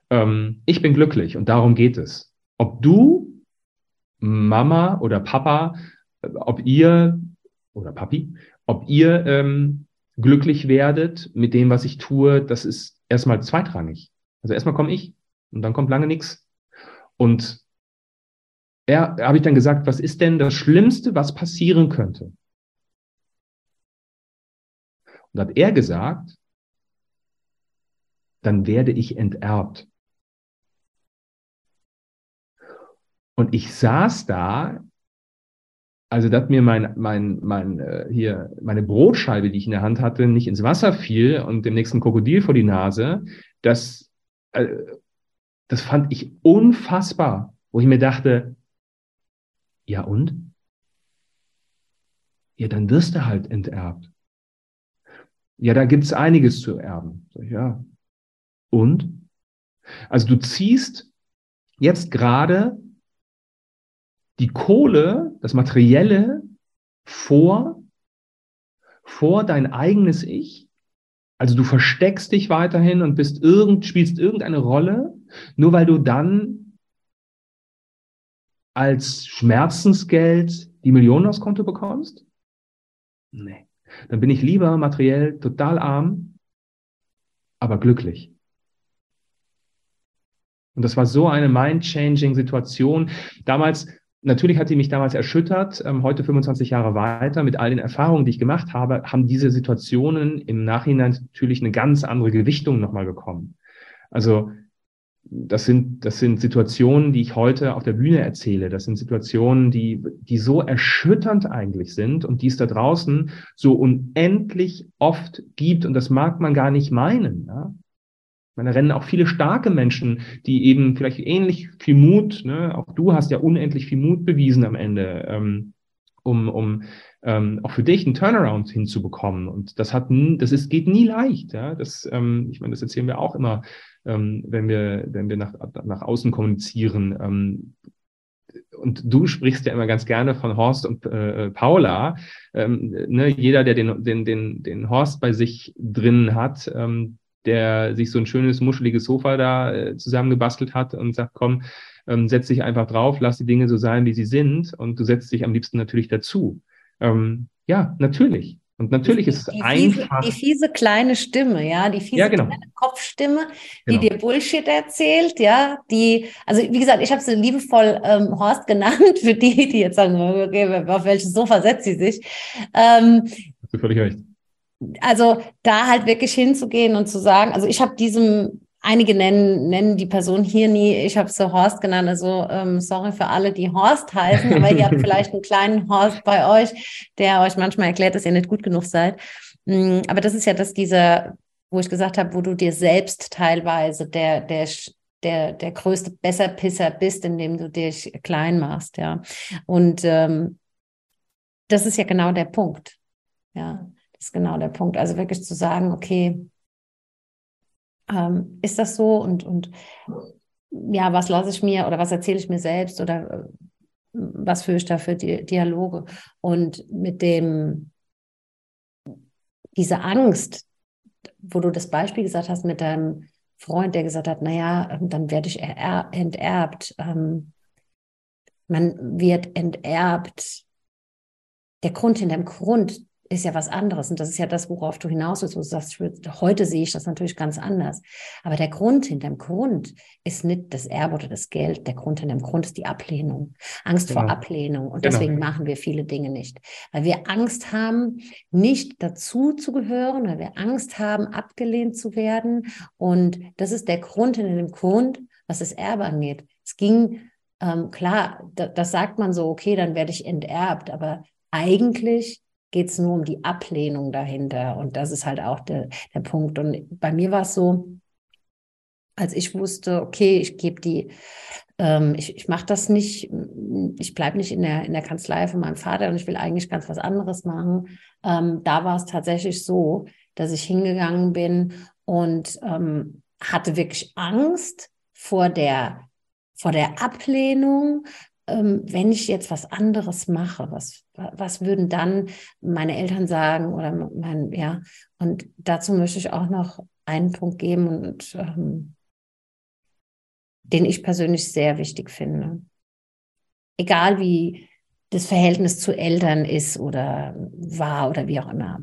[SPEAKER 1] Ähm, ich bin glücklich und darum geht es. Ob du, Mama oder Papa, ob ihr oder Papi, ob ihr ähm, glücklich werdet mit dem, was ich tue, das ist erstmal zweitrangig. Also erstmal komme ich und dann kommt lange nichts. Und er habe ich dann gesagt, was ist denn das Schlimmste, was passieren könnte? Und hat er gesagt, dann werde ich enterbt. Und ich saß da also dass mir mein, mein, mein, äh, hier, meine Brotscheibe, die ich in der Hand hatte, nicht ins Wasser fiel und dem nächsten Krokodil vor die Nase, das, äh, das fand ich unfassbar, wo ich mir dachte, ja und? Ja, dann wirst du halt enterbt. Ja, da gibt's einiges zu erben. Ja. Und? Also du ziehst jetzt gerade die Kohle, das Materielle vor, vor dein eigenes Ich. Also du versteckst dich weiterhin und bist irgend, spielst irgendeine Rolle, nur weil du dann als Schmerzensgeld die Millionen aufs Konto bekommst? Nee. Dann bin ich lieber materiell total arm, aber glücklich. Und das war so eine mind-changing Situation. Damals Natürlich hat die mich damals erschüttert. Ähm, heute 25 Jahre weiter, mit all den Erfahrungen, die ich gemacht habe, haben diese Situationen im Nachhinein natürlich eine ganz andere Gewichtung nochmal bekommen. Also das sind, das sind Situationen, die ich heute auf der Bühne erzähle. Das sind Situationen, die, die so erschütternd eigentlich sind und die es da draußen so unendlich oft gibt. Und das mag man gar nicht meinen. Ja? da rennen auch viele starke Menschen, die eben vielleicht ähnlich viel Mut, ne, auch du hast ja unendlich viel Mut bewiesen am Ende, ähm, um, um ähm, auch für dich einen Turnaround hinzubekommen. Und das hat, das ist, geht nie leicht. Ja? Das, ähm, ich meine, das erzählen wir auch immer, ähm, wenn wir, wenn wir nach, nach außen kommunizieren. Ähm, und du sprichst ja immer ganz gerne von Horst und äh, Paula. Ähm, ne, jeder, der den, den, den, den Horst bei sich drin hat, ähm, der sich so ein schönes, muscheliges Sofa da äh, zusammengebastelt hat und sagt, komm, ähm, setz dich einfach drauf, lass die Dinge so sein, wie sie sind und du setzt dich am liebsten natürlich dazu. Ähm, ja, natürlich. Und natürlich die, ist es
[SPEAKER 2] die
[SPEAKER 1] einfach.
[SPEAKER 2] Fiese, die fiese kleine Stimme, ja, die fiese
[SPEAKER 1] ja, genau.
[SPEAKER 2] kleine Kopfstimme, die genau. dir Bullshit erzählt, ja, die, also wie gesagt, ich habe sie liebevoll ähm, Horst genannt, für die, die jetzt sagen, okay, auf welches Sofa setzt sie sich. Ähm,
[SPEAKER 1] Hast du völlig recht
[SPEAKER 2] also da halt wirklich hinzugehen und zu sagen, also ich habe diesem, einige nennen, nennen die Person hier nie, ich habe sie Horst genannt, also ähm, sorry für alle, die Horst heißen, aber ihr habt vielleicht einen kleinen Horst bei euch, der euch manchmal erklärt, dass ihr nicht gut genug seid. Mm, aber das ist ja das, dieser, wo ich gesagt habe, wo du dir selbst teilweise der, der, der, der größte Besserpisser bist, indem du dich klein machst, ja. Und ähm, das ist ja genau der Punkt. Ja, das ist genau der Punkt. Also wirklich zu sagen, okay, ähm, ist das so und, und ja, was lasse ich mir oder was erzähle ich mir selbst oder äh, was führe ich da für Di Dialoge? Und mit dem, diese Angst, wo du das Beispiel gesagt hast mit deinem Freund, der gesagt hat, naja, dann werde ich enterbt. Ähm, man wird enterbt. Der Grund hinter dem Grund, ist ja was anderes. Und das ist ja das, worauf du hinaus willst. Du sagst, heute sehe ich das natürlich ganz anders. Aber der Grund hinter dem Grund ist nicht das Erbe oder das Geld. Der Grund hinter dem Grund ist die Ablehnung. Angst genau. vor Ablehnung. Und genau. deswegen machen wir viele Dinge nicht. Weil wir Angst haben, nicht dazu zu gehören, weil wir Angst haben, abgelehnt zu werden. Und das ist der Grund hinter dem Grund, was das Erbe angeht. Es ging, ähm, klar, da, das sagt man so, okay, dann werde ich enterbt. Aber eigentlich geht es nur um die Ablehnung dahinter. Und das ist halt auch der, der Punkt. Und bei mir war es so, als ich wusste, okay, ich gebe die, ähm, ich, ich mache das nicht, ich bleibe nicht in der, in der Kanzlei von meinem Vater und ich will eigentlich ganz was anderes machen. Ähm, da war es tatsächlich so, dass ich hingegangen bin und ähm, hatte wirklich Angst vor der, vor der Ablehnung, wenn ich jetzt was anderes mache, was, was würden dann meine Eltern sagen oder mein, ja, und dazu möchte ich auch noch einen Punkt geben und ähm, den ich persönlich sehr wichtig finde. Egal wie das Verhältnis zu Eltern ist oder war oder wie auch immer.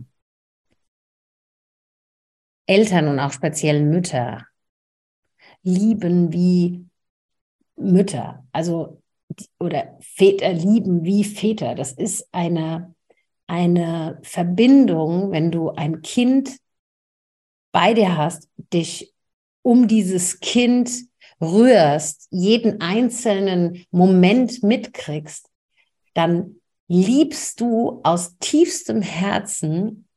[SPEAKER 2] Eltern und auch speziell Mütter lieben wie Mütter, also oder Väter lieben wie Väter. Das ist eine, eine Verbindung, wenn du ein Kind bei dir hast, dich um dieses Kind rührst, jeden einzelnen Moment mitkriegst, dann liebst du aus tiefstem Herzen,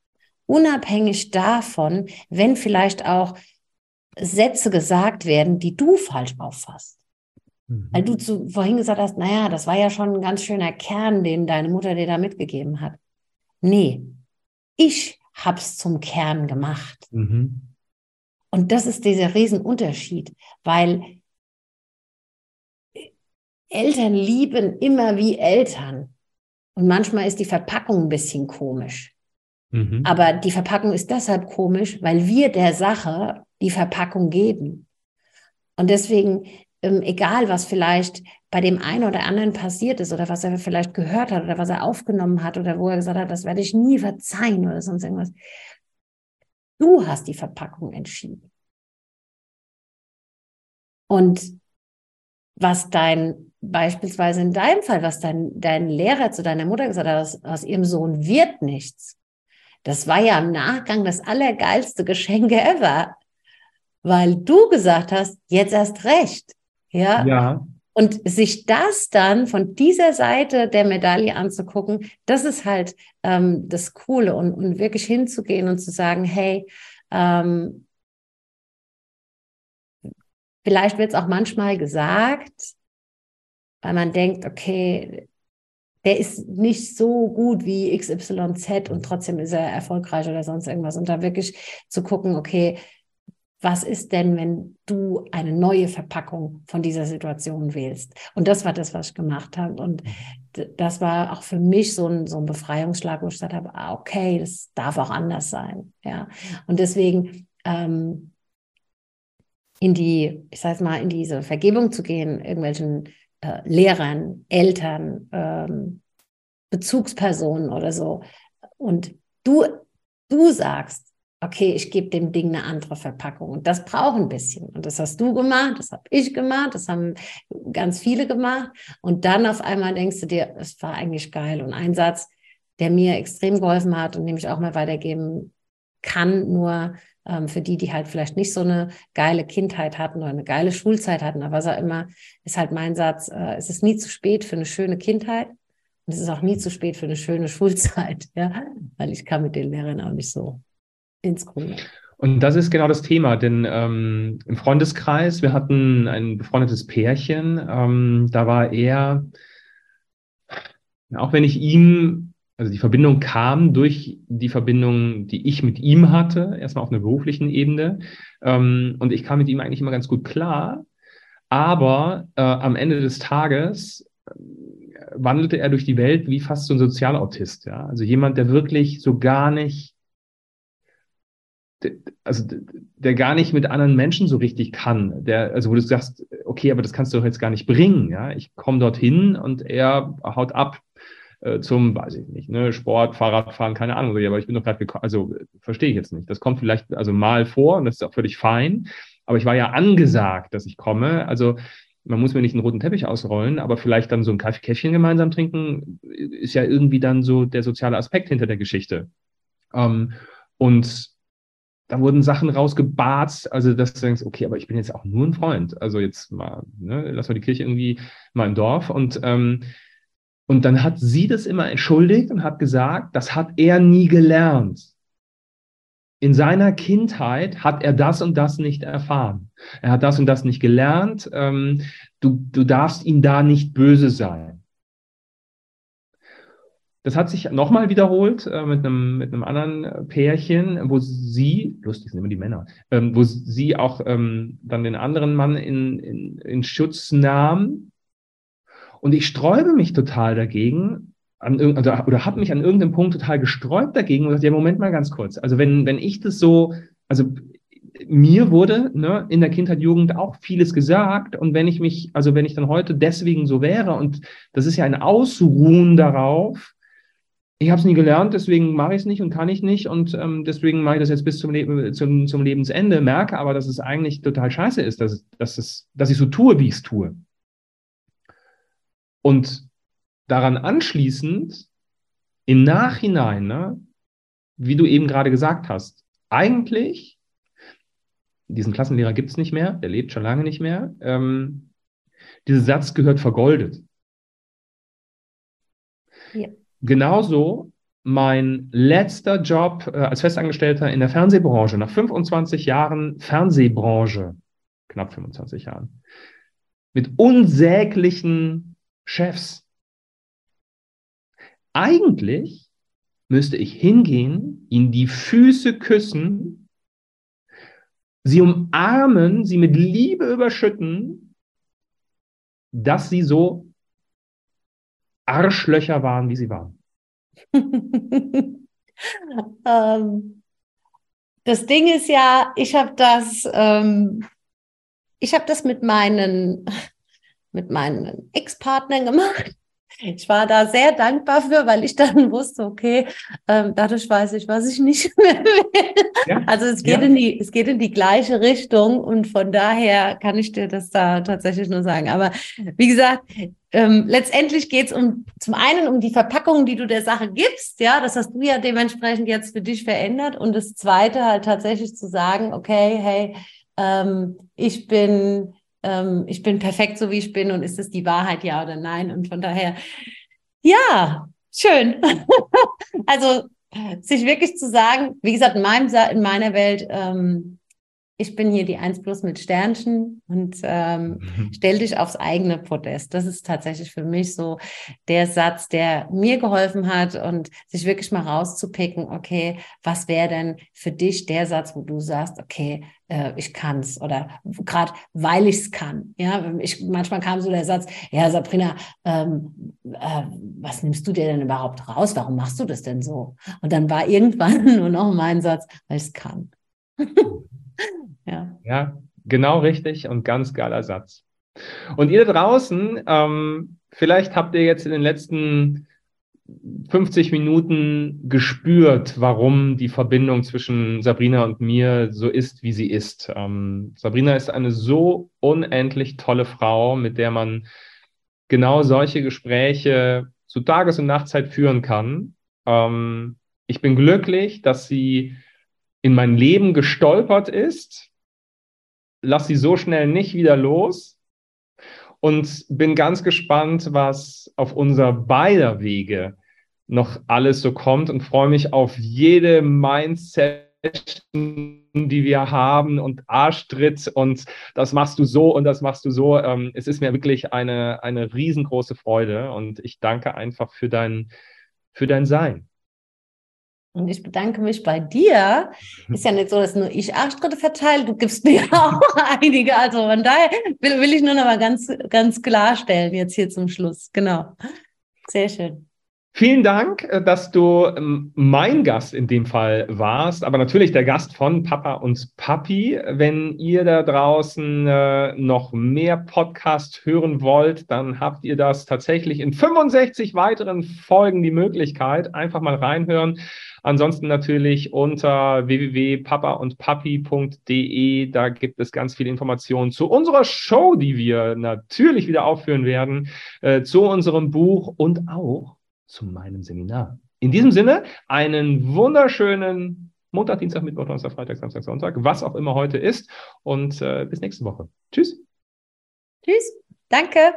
[SPEAKER 2] unabhängig davon, wenn vielleicht auch Sätze gesagt werden, die du falsch auffasst. Mhm. Weil du zu, vorhin gesagt hast, naja, das war ja schon ein ganz schöner Kern, den deine Mutter dir da mitgegeben hat. Nee, ich hab's zum Kern gemacht. Mhm. Und das ist dieser Riesenunterschied, weil Eltern lieben immer wie Eltern. Und manchmal ist die Verpackung ein bisschen komisch. Mhm. Aber die Verpackung ist deshalb komisch, weil wir der Sache die Verpackung geben. Und deswegen, ähm, egal was vielleicht bei dem einen oder anderen passiert ist oder was er vielleicht gehört hat oder was er aufgenommen hat oder wo er gesagt hat, das werde ich nie verzeihen oder sonst irgendwas. Du hast die Verpackung entschieden. Und was dein, beispielsweise in deinem Fall, was dein, dein Lehrer zu deiner Mutter gesagt hat, aus, aus ihrem Sohn wird nichts. Das war ja im Nachgang das allergeilste Geschenk ever, weil du gesagt hast, jetzt erst recht. Ja.
[SPEAKER 1] Ja.
[SPEAKER 2] Und sich das dann von dieser Seite der Medaille anzugucken, das ist halt ähm, das Coole und, und wirklich hinzugehen und zu sagen, hey, ähm, vielleicht wird es auch manchmal gesagt, weil man denkt, okay, der ist nicht so gut wie XYZ und trotzdem ist er erfolgreich oder sonst irgendwas. Und da wirklich zu gucken, okay, was ist denn, wenn du eine neue Verpackung von dieser Situation wählst? Und das war das, was ich gemacht habe. Und das war auch für mich so ein, so ein Befreiungsschlag, wo ich gesagt habe, ah, okay, das darf auch anders sein. Ja. Und deswegen ähm, in die, ich sage mal, in diese Vergebung zu gehen, irgendwelchen äh, Lehrern, Eltern, ähm, Bezugspersonen oder so. Und du, du sagst, okay, ich gebe dem Ding eine andere Verpackung. Und das braucht ein bisschen. Und das hast du gemacht, das habe ich gemacht, das haben ganz viele gemacht. Und dann auf einmal denkst du dir, es war eigentlich geil. Und ein Satz, der mir extrem geholfen hat und den ich auch mal weitergeben kann, nur ähm, für die, die halt vielleicht nicht so eine geile Kindheit hatten oder eine geile Schulzeit hatten. Aber was auch immer, ist halt mein Satz, äh, es ist nie zu spät für eine schöne Kindheit. Und es ist auch nie zu spät für eine schöne Schulzeit, ja, weil ich kann mit den Lehrern auch nicht so ins Grunde.
[SPEAKER 1] Und das ist genau das Thema, denn ähm, im Freundeskreis, wir hatten ein befreundetes Pärchen, ähm, da war er, auch wenn ich ihm, also die Verbindung kam durch die Verbindung, die ich mit ihm hatte, erstmal auf einer beruflichen Ebene, ähm, und ich kam mit ihm eigentlich immer ganz gut klar, aber äh, am Ende des Tages äh, wandelte er durch die Welt wie fast so ein Sozialautist, ja, also jemand, der wirklich so gar nicht also der gar nicht mit anderen Menschen so richtig kann, der, also wo du sagst, okay, aber das kannst du doch jetzt gar nicht bringen, ja. Ich komme dorthin und er haut ab äh, zum, weiß ich nicht, ne, Sport, Fahrradfahren, keine Ahnung, aber ich bin doch gerade gekommen, also verstehe ich jetzt nicht. Das kommt vielleicht also mal vor und das ist auch völlig fein, aber ich war ja angesagt, dass ich komme, also man muss mir nicht einen roten Teppich ausrollen, aber vielleicht dann so ein Kaffeekäffchen gemeinsam trinken, ist ja irgendwie dann so der soziale Aspekt hinter der Geschichte. Ähm, und da wurden Sachen rausgebarzt, also dass du denkst, okay, aber ich bin jetzt auch nur ein Freund. Also jetzt mal, ne, lass mal die Kirche irgendwie mal im Dorf. Und, ähm, und dann hat sie das immer entschuldigt und hat gesagt, das hat er nie gelernt. in seiner Kindheit hat er das und das nicht erfahren. Er hat das und das nicht gelernt. Ähm, du, du darfst ihm da nicht böse sein. Das hat sich nochmal wiederholt äh, mit, einem, mit einem anderen Pärchen, wo sie, lustig sind immer die Männer, ähm, wo sie auch ähm, dann den anderen Mann in, in, in Schutz nahm. Und ich sträube mich total dagegen, an, oder, oder habe mich an irgendeinem Punkt total gesträubt dagegen und gesagt, ja, Moment mal ganz kurz. Also wenn, wenn ich das so, also mir wurde ne, in der Kindheit, Jugend auch vieles gesagt. Und wenn ich mich, also wenn ich dann heute deswegen so wäre, und das ist ja ein Ausruhen darauf, ich habe es nie gelernt, deswegen mache ich es nicht und kann ich nicht und ähm, deswegen mache ich das jetzt bis zum, Le zum, zum Lebensende, merke aber, dass es eigentlich total scheiße ist, dass, dass, es, dass ich so tue, wie ich es tue. Und daran anschließend, im Nachhinein, ne, wie du eben gerade gesagt hast, eigentlich, diesen Klassenlehrer gibt es nicht mehr, der lebt schon lange nicht mehr, ähm, dieser Satz gehört vergoldet. Ja. Genauso mein letzter Job äh, als Festangestellter in der Fernsehbranche, nach 25 Jahren Fernsehbranche, knapp 25 Jahren, mit unsäglichen Chefs. Eigentlich müsste ich hingehen, ihnen die Füße küssen, sie umarmen, sie mit Liebe überschütten, dass sie so Arschlöcher waren, wie sie waren?
[SPEAKER 2] ähm, das Ding ist ja, ich habe das, ähm, ich das mit meinen, mit meinen Ex-Partnern gemacht. Ich war da sehr dankbar für, weil ich dann wusste, okay, ähm, dadurch weiß ich, was ich nicht mehr will. Ja. Also es geht ja. in die, es geht in die gleiche Richtung und von daher kann ich dir das da tatsächlich nur sagen. Aber wie gesagt, ähm, letztendlich geht es um zum einen um die Verpackung, die du der Sache gibst, ja, das hast du ja dementsprechend jetzt für dich verändert. Und das zweite halt tatsächlich zu sagen, okay, hey, ähm, ich bin ähm, ich bin perfekt so wie ich bin und ist es die Wahrheit, ja oder nein? Und von daher, ja, schön. also sich wirklich zu sagen, wie gesagt, in, meinem, in meiner Welt, ähm, ich bin hier die 1 plus mit Sternchen und ähm, mhm. stell dich aufs eigene Podest. Das ist tatsächlich für mich so der Satz, der mir geholfen hat und sich wirklich mal rauszupicken, okay, was wäre denn für dich der Satz, wo du sagst, okay, äh, ich kann's oder gerade weil ich's kann. Ja, ich, manchmal kam so der Satz, ja, Sabrina, ähm, äh, was nimmst du dir denn überhaupt raus? Warum machst du das denn so? Und dann war irgendwann nur noch mein Satz, weil ich's kann.
[SPEAKER 1] Ja. ja, genau richtig und ganz geiler Satz. Und ihr da draußen, ähm, vielleicht habt ihr jetzt in den letzten 50 Minuten gespürt, warum die Verbindung zwischen Sabrina und mir so ist, wie sie ist. Ähm, Sabrina ist eine so unendlich tolle Frau, mit der man genau solche Gespräche zu Tages- und Nachtzeit führen kann. Ähm, ich bin glücklich, dass sie in mein Leben gestolpert ist lass sie so schnell nicht wieder los und bin ganz gespannt, was auf unser beider Wege noch alles so kommt und freue mich auf jede Mindset, die wir haben und Arschtritt und das machst du so und das machst du so. Ähm, es ist mir wirklich eine, eine riesengroße Freude und ich danke einfach für dein, für dein Sein.
[SPEAKER 2] Und ich bedanke mich bei dir. Ist ja nicht so, dass nur ich Arschtritte verteile, du gibst mir auch einige. Also von daher will, will ich nur noch mal ganz, ganz klarstellen jetzt hier zum Schluss. Genau. Sehr schön.
[SPEAKER 1] Vielen Dank, äh, dass du ähm, mein Gast in dem Fall warst, aber natürlich der Gast von Papa und Papi. Wenn ihr da draußen äh, noch mehr Podcast hören wollt, dann habt ihr das tatsächlich in 65 weiteren Folgen die Möglichkeit. Einfach mal reinhören. Ansonsten natürlich unter www.papaundpapi.de. Da gibt es ganz viele Informationen zu unserer Show, die wir natürlich wieder aufführen werden, äh, zu unserem Buch und auch zu meinem Seminar. In diesem Sinne, einen wunderschönen Montag, Dienstag, Mittwoch, Donnerstag, Freitag, Samstag, Sonntag, was auch immer heute ist. Und äh, bis nächste Woche. Tschüss.
[SPEAKER 2] Tschüss. Danke.